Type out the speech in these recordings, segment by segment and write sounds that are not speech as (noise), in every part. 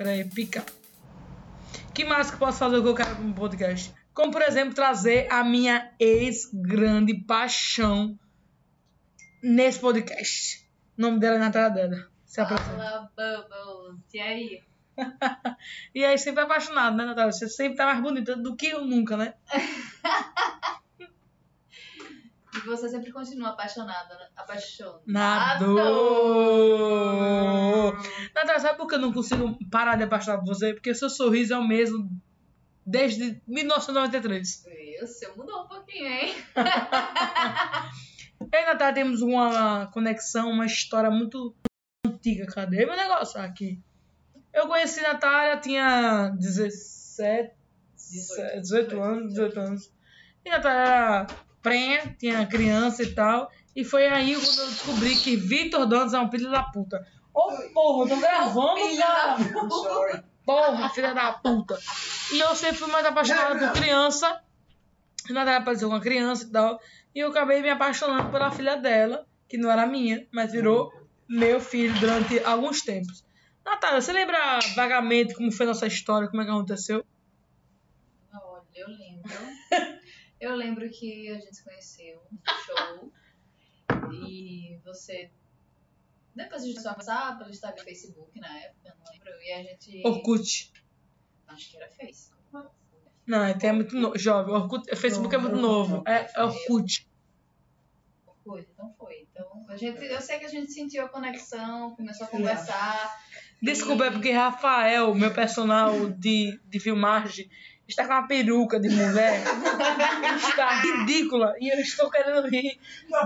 Peraí, pica. Que mais que eu posso fazer o que eu quero no podcast? Como, por exemplo, trazer a minha ex-grande paixão nesse podcast. O nome dela é Natália Deda. Se apresenta. Fala, Bubbles. E aí? (laughs) E aí, sempre apaixonado, né, Natália? Você sempre tá mais bonita do que eu nunca, né? (laughs) E você sempre continua apaixonada, né? apaixonado. Nado! Natália, sabe por que eu não consigo parar de apaixonar por você? Porque seu sorriso é o mesmo desde 1993. E O seu mudou um pouquinho, hein? (laughs) Eu e Natália temos uma conexão, uma história muito antiga. Cadê meu negócio aqui? Eu conheci Natália, tinha 17, 18, 18 anos, 18 anos. E Natália era prenha, tinha criança e tal. E foi aí quando eu descobri que Vitor Dantas é um filho da puta. Ô porra, eu tô gravando, da cara. Sorry. Porra, filha da puta. E eu sempre fui mais apaixonada por criança. Natália apareceu com uma criança e tal. E eu acabei me apaixonando pela filha dela, que não era minha, mas virou meu filho durante alguns tempos. Natália, você lembra vagamente como foi nossa história, como é que aconteceu? Olha, eu lembro. (laughs) Eu lembro que a gente se conheceu no show. (laughs) E você. Depois a gente começou a conversar pelo Instagram e Facebook na época, eu não lembro. E a gente. Orkut. Acho que era Face. Não, é, é muito no... jovem. Orkut, Facebook é muito novo. É, é Orkut. Orkut, então foi. Então, a gente, eu sei que a gente sentiu a conexão, começou a conversar. Desculpa, é porque Rafael, meu personal de, de filmagem, está com uma peruca de mulher. está ridícula. E eu estou querendo rir.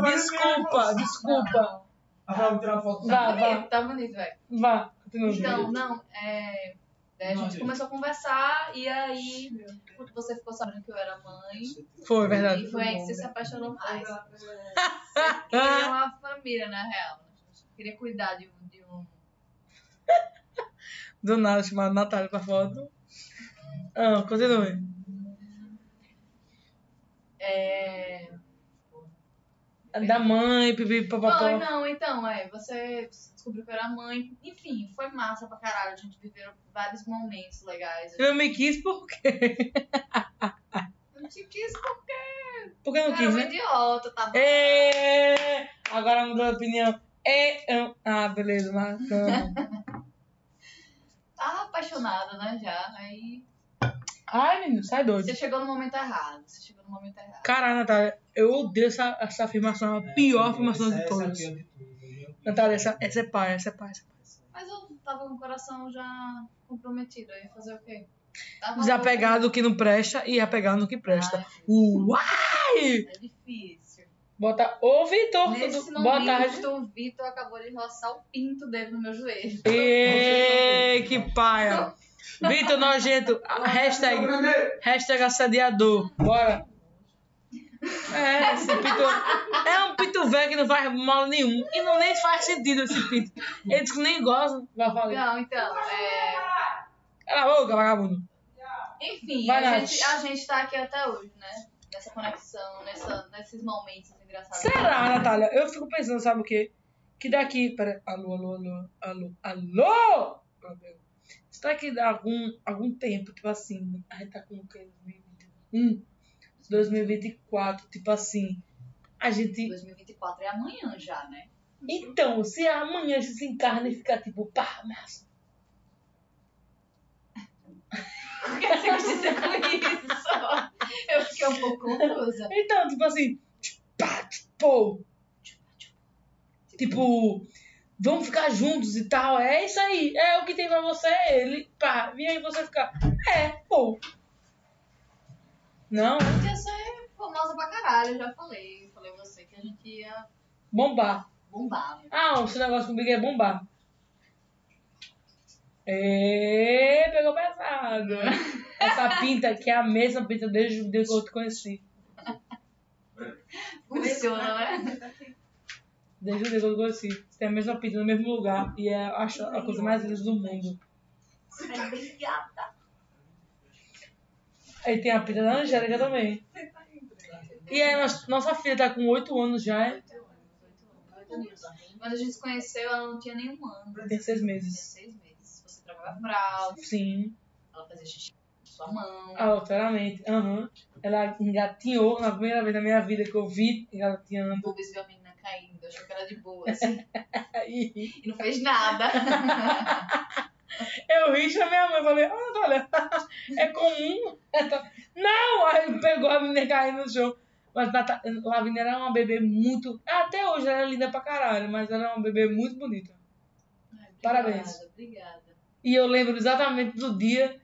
Desculpa, desculpa. Ah, vamos tirar foto. Vá, Tá vá, bonito, tá bonito, velho. vá. Continua. Então, não, é. daí a gente começou a conversar e aí você ficou sabendo que eu era mãe Foi, verdade. e foi aí que você se apaixonou mais. (laughs) Você queria uma família, na real. Queria cuidar de um. De um... Do nada, chamado Natália pra foto. Ah, continue. É... Da mãe, pipi, Foi, papapó. não, então, é, você descobriu que eu era mãe. Enfim, foi massa pra caralho. A gente viveu vários momentos legais. Eu me quis por quê? Eu não te quis porque Porque eu eu não era quis, um né? idiota, tá bom? É... Agora mudou de opinião. É... é- Ah, beleza, marcando. (laughs) Tava apaixonada, né, já. Aí Ai, menino, sai doido. você chegou no momento errado. Você chegou no momento errado. Caralho, Natália, eu odeio essa, essa afirmação, é a pior afirmação de Essa é todas. a pior de todas. Natália, essa, essa é pai, essa é pai, essa é pai. Mas eu tava com o coração já comprometido. Aí fazer o quê? Tava Desapegar do que não presta e apegar no que presta. Ai, Uai! É difícil. Bota. Ô, Vitor! Nesse tudo- Boa tarde. o Vitor acabou de roçar o pinto dele no meu joelho. Ê, (laughs) que paia. (laughs) Vitor Nojento, hashtag, hashtag assediador. Bora. É, esse pito. É um pito velho que não faz mal nenhum. E não nem faz sentido esse pito. Eles que nem gostam. Vai falar. Não, então, é... Cala a boca, vagabundo. Enfim, Vai, a gente, a gente tá aqui até hoje, né? Nessa conexão, nessa, nesses momentos engraçados. Será, Natália? Eu fico pensando, sabe o quê? Que daqui. Pera, alô, alô, alô, alô, alô! Será que dá algum, algum tempo, tipo assim, a gente tá com o quê? 2021? 2024, tipo assim, a gente. 2024 é amanhã já, né? Então, se amanhã a gente se encarna e ficar tipo, pá, massa. O que você quis dizer com isso? Eu fiquei um pouco confusa. Então, tipo assim, pá, tipo, tipo, vamos ficar juntos e tal. É isso aí, é o que tem pra você, é ele, pá, e aí você ficar, é, pô. Não, Ia ser famosa pra caralho, eu já falei. Eu falei você que a gente ia bombar. bombar. né? Ah, o seu negócio comigo é bombar. É, pegou pesado. Essa pinta aqui é a mesma pinta desde o dia que eu te conheci. Funciona, né? Desde o dia que eu te conheci. Você tem a mesma pinta no mesmo lugar. E é acho, a coisa mais linda do mundo. É bem gata. Aí tem a pinta da Angélica também. E aí, nossa, nossa filha tá com 8 anos já, é? Quando a gente se conheceu, ela não tinha nenhum ano. Tem 6 Tinha meses. seis meses. Você trocava fralda, Sim, ela fazia xixi com sua mão. aleatoriamente. Aham. Ela engatinhou na primeira vez na minha vida que eu vi engatinhando. Uma vez viu caindo, achou que era de boa, assim, (laughs) Aí e não fez nada. eu ri e chamei a mãe e falei, ah, olha, (laughs) é comum. (laughs) Não! Aí pegou a menina caindo no chão. Mas Lavínia era uma bebê muito. Até hoje ela é linda pra caralho, mas ela é uma bebê muito bonita. Ai, obrigada, Parabéns. Obrigada. E eu lembro exatamente do dia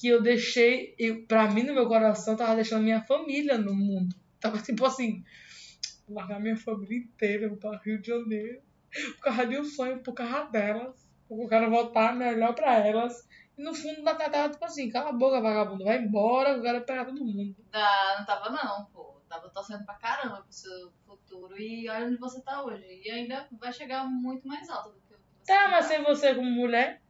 que eu deixei, eu, pra mim, no meu coração, tava deixando minha família no mundo. Tava tipo assim, largar minha família inteira para Rio de Janeiro, por causa de um sonho, por causa delas, porque eu quero voltar melhor pra elas. E no fundo, da tava tipo assim, cala a boca, vagabundo, vai embora, eu quero pegar todo mundo. Não, não tava não, pô. Tava torcendo pra caramba pro seu futuro. E olha onde você tá hoje. E ainda vai chegar muito mais alto do que você Tá, mas sem você como mulher.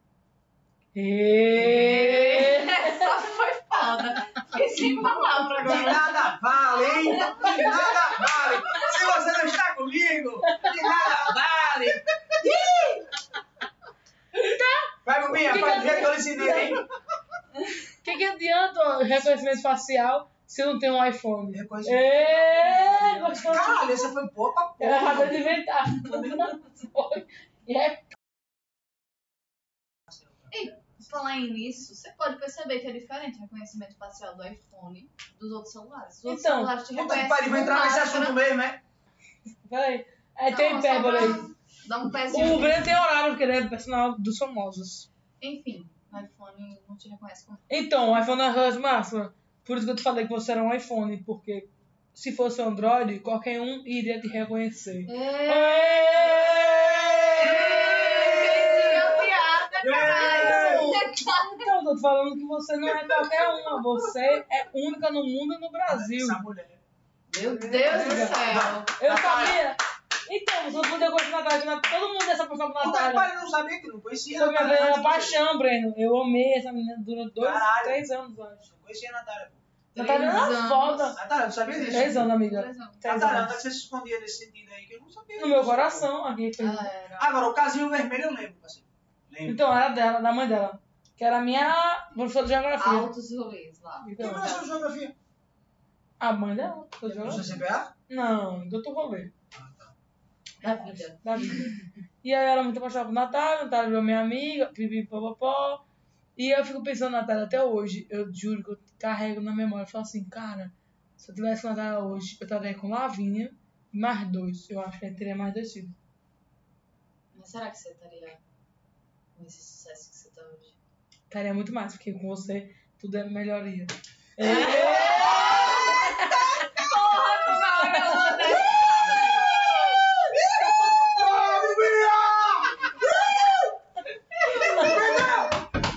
E... Essa foi foda. Fiquei sem palavra De agora. nada vale, hein? De nada vale. Se você não está comigo, de nada vale. Vai, Guminha, faz do que- jeito que eu lhe ensinei, hein? O que, que adianta o reconhecimento facial se não tenho um iPhone? Reconhecimento. É, gostou? Caralho, essa foi boa pra Eu acabei porra. de inventar. (laughs) Foi. E é Falar em nisso, você pode perceber que é diferente o reconhecimento facial do iPhone dos outros celulares. Os outros Então, celulares te Puta que reconhecem pariu, vou com entrar nesse assunto mesmo, é? Peraí. É, Não, tem hipérbole aí. Dar um pezinho. O Breno tem horário, porque ele é personal dos famosos. Enfim, o iPhone não te reconhece como. Então, o iPhone é a máxima. Por isso que eu te falei que você era um iPhone, porque se fosse um Android, qualquer um iria te reconhecer. Entendi a piada, caralho. Então, eu tô te falando que você não é qualquer uma. Você é única no mundo e no Brasil. Essa mulher. Meu Deus do céu. Eu sabia. Então, você não podia gostar da Natália. Todo mundo dessa pessoa com que Natália. pariu, não sabia que não conhecia. Foi minha Natália verdadeira antes paixão, Breno. Eu amei essa menina durante dois, Caralho. três anos, eu acho. Não conhecia a Natália. pô. Natália era anos. foda. Natália, não sabia disso? Três anos, amiga. Três anos. Natália, você se escondia nesse sentido aí que eu não sabia? No meu coração, aqui. foi- Ah, era. Agora, o casinho vermelho eu lembro, parceiro. Lembro. Então, era dela, da mãe dela. Que era a minha professora de geografia. Altos rolês lá. Quem Então, professor de geografia? a mãe dela, de Professor geografia. CPA? Não, do outro rolê. Da vida. Da vida. E aí ela é muito apaixonada por Natália, Natália virou minha amiga, pipi, popopó. E eu fico pensando na Natália até hoje. Eu juro que eu carrego na memória. Eu falo assim, cara, se eu tivesse Natália hoje, eu estaria com Lavínia e mais dois. Eu acho que eu teria mais dois filhos. Mas será que você estaria com esse sucesso que você tá hoje? Estaria muito mais, porque com você tudo é melhoria. É?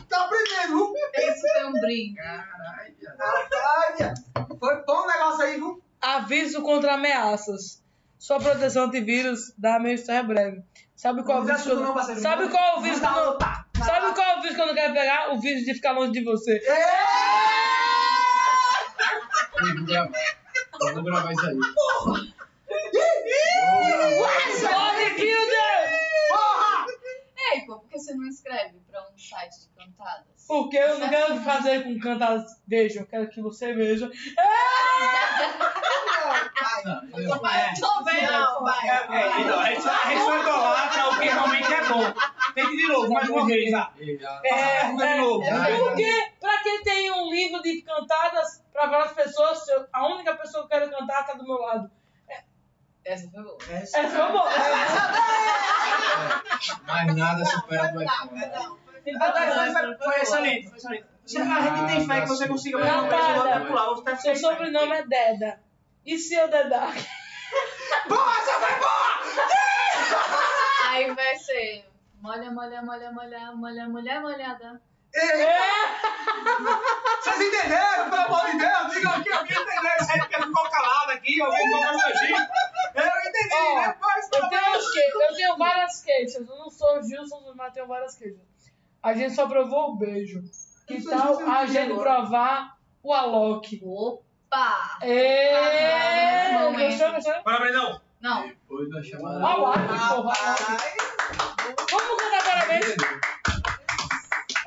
Tá foi um brinde. Caralho. Foi bom o negócio aí, viu? Aviso contra ameaças. Sua proteção antivírus dá meio história breve. Sabe qual Não vírus não, não... parceiro. Sabe qual é o vírus Não, tá. Sabe qual é o vírus que eu não quero pegar? O vírus de ficar longe de você. Vou gravar. Eu vou gravar isso aí. Pode, Kilder! Porra! Ei, pô, por que você não escreve pra um site de cantadas? Porque eu não quero fazer com cantadas. Veja, eu quero que você veja. Não, eu- Tô vendo, tô vendo. Não, vai. É, então, a gente a gente só idolatra o que realmente é bom. Tente de novo, mais uma vez, ah. Já. É, pergunta de novo. é, porque, pra quem tem um livro de cantadas pra várias pessoas, eu- a única pessoa que eu quero cantar tá do meu lado. Essa foi boa. Essa Essa foi boa. (laughs) Mais nada supera do iPhone. Foi- excelente, foi excelente. A gente tem fé que você consiga pegar uma Natália. pessoa até pular. Vou ficar Seu sobrenome é Deda. E se eu dedar? (laughs) Boa, essa foi boa! Aí vai ser molha, molha, molha, molha, molha, molha, molhada. Ei, Vocês entenderam, pelo amor de Deus? Digam aqui, alguém entendeu isso aí, porque ficou calado aqui, alguém ficou constrangido. Eu entendi, Ó, né? Mas, Eu tenho, que- eu tenho várias queixas. Eu não sou Gilson, mas tenho várias queixas. A gente só provou o beijo. Que sou tal a gente agora. provar o Alok? Opa! Êêêê! Ah, Gostou, gostou? Bora, Brendão. Não, Depois da chamada. Porra. Vamos cantar parabéns?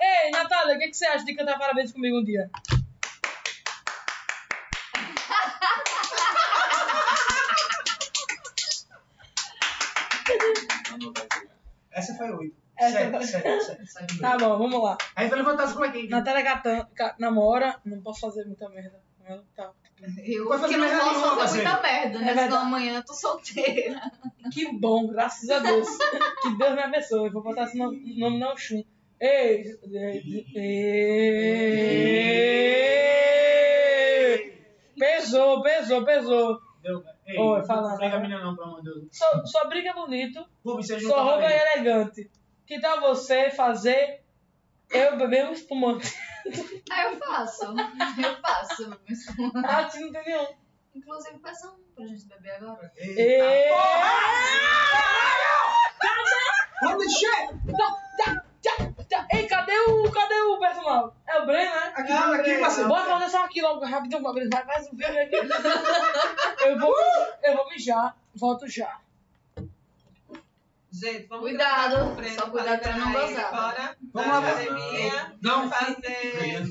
Ei, Natália, o que, que você acha de cantar parabéns comigo um dia? Essa foi oito. Sete, sete, sete. Tá bom, vamos lá. Aí vai levantar as cuequinhas. Natália Gatan, namora, não posso fazer muita merda com ela, tá. Eu Vai fazer que não posso nenhuma, fazer muita merda, É né? verdade. Senão amanhã eu tô solteira. (laughs) Que bom, graças a Deus. que Deus me abençoe. Eu vou botar esse nome, nome não chum. Ei, ei, ei. Pesou, pesou, pesou. Deu- Ei, Oi, não fala, Pega a fala. menina não, pelo amor de Deus. Só, só briga bonito, você só rouba e elegante. Que tal você fazer eu beber um espumante? Aí (laughs) eu faço. Eu faço. mas- Ah, você não tem nenhum. Inclusive, peça um pra gente beber agora. Eita, Ei. porra! Tá, tá. Ei, cadê o, cadê o personal? É o Breno, né? Aqui, aqui, parceiro. Bora fazer só aqui logo, rapidão, Fabrício. Vai, faz um vídeo aqui. (laughs) Eu vou, eu vou mijar, volto já. Gente, vamos Cuidado, só cuidado pra não gozar. Fora Vamos lá, academia. Não. Fazer.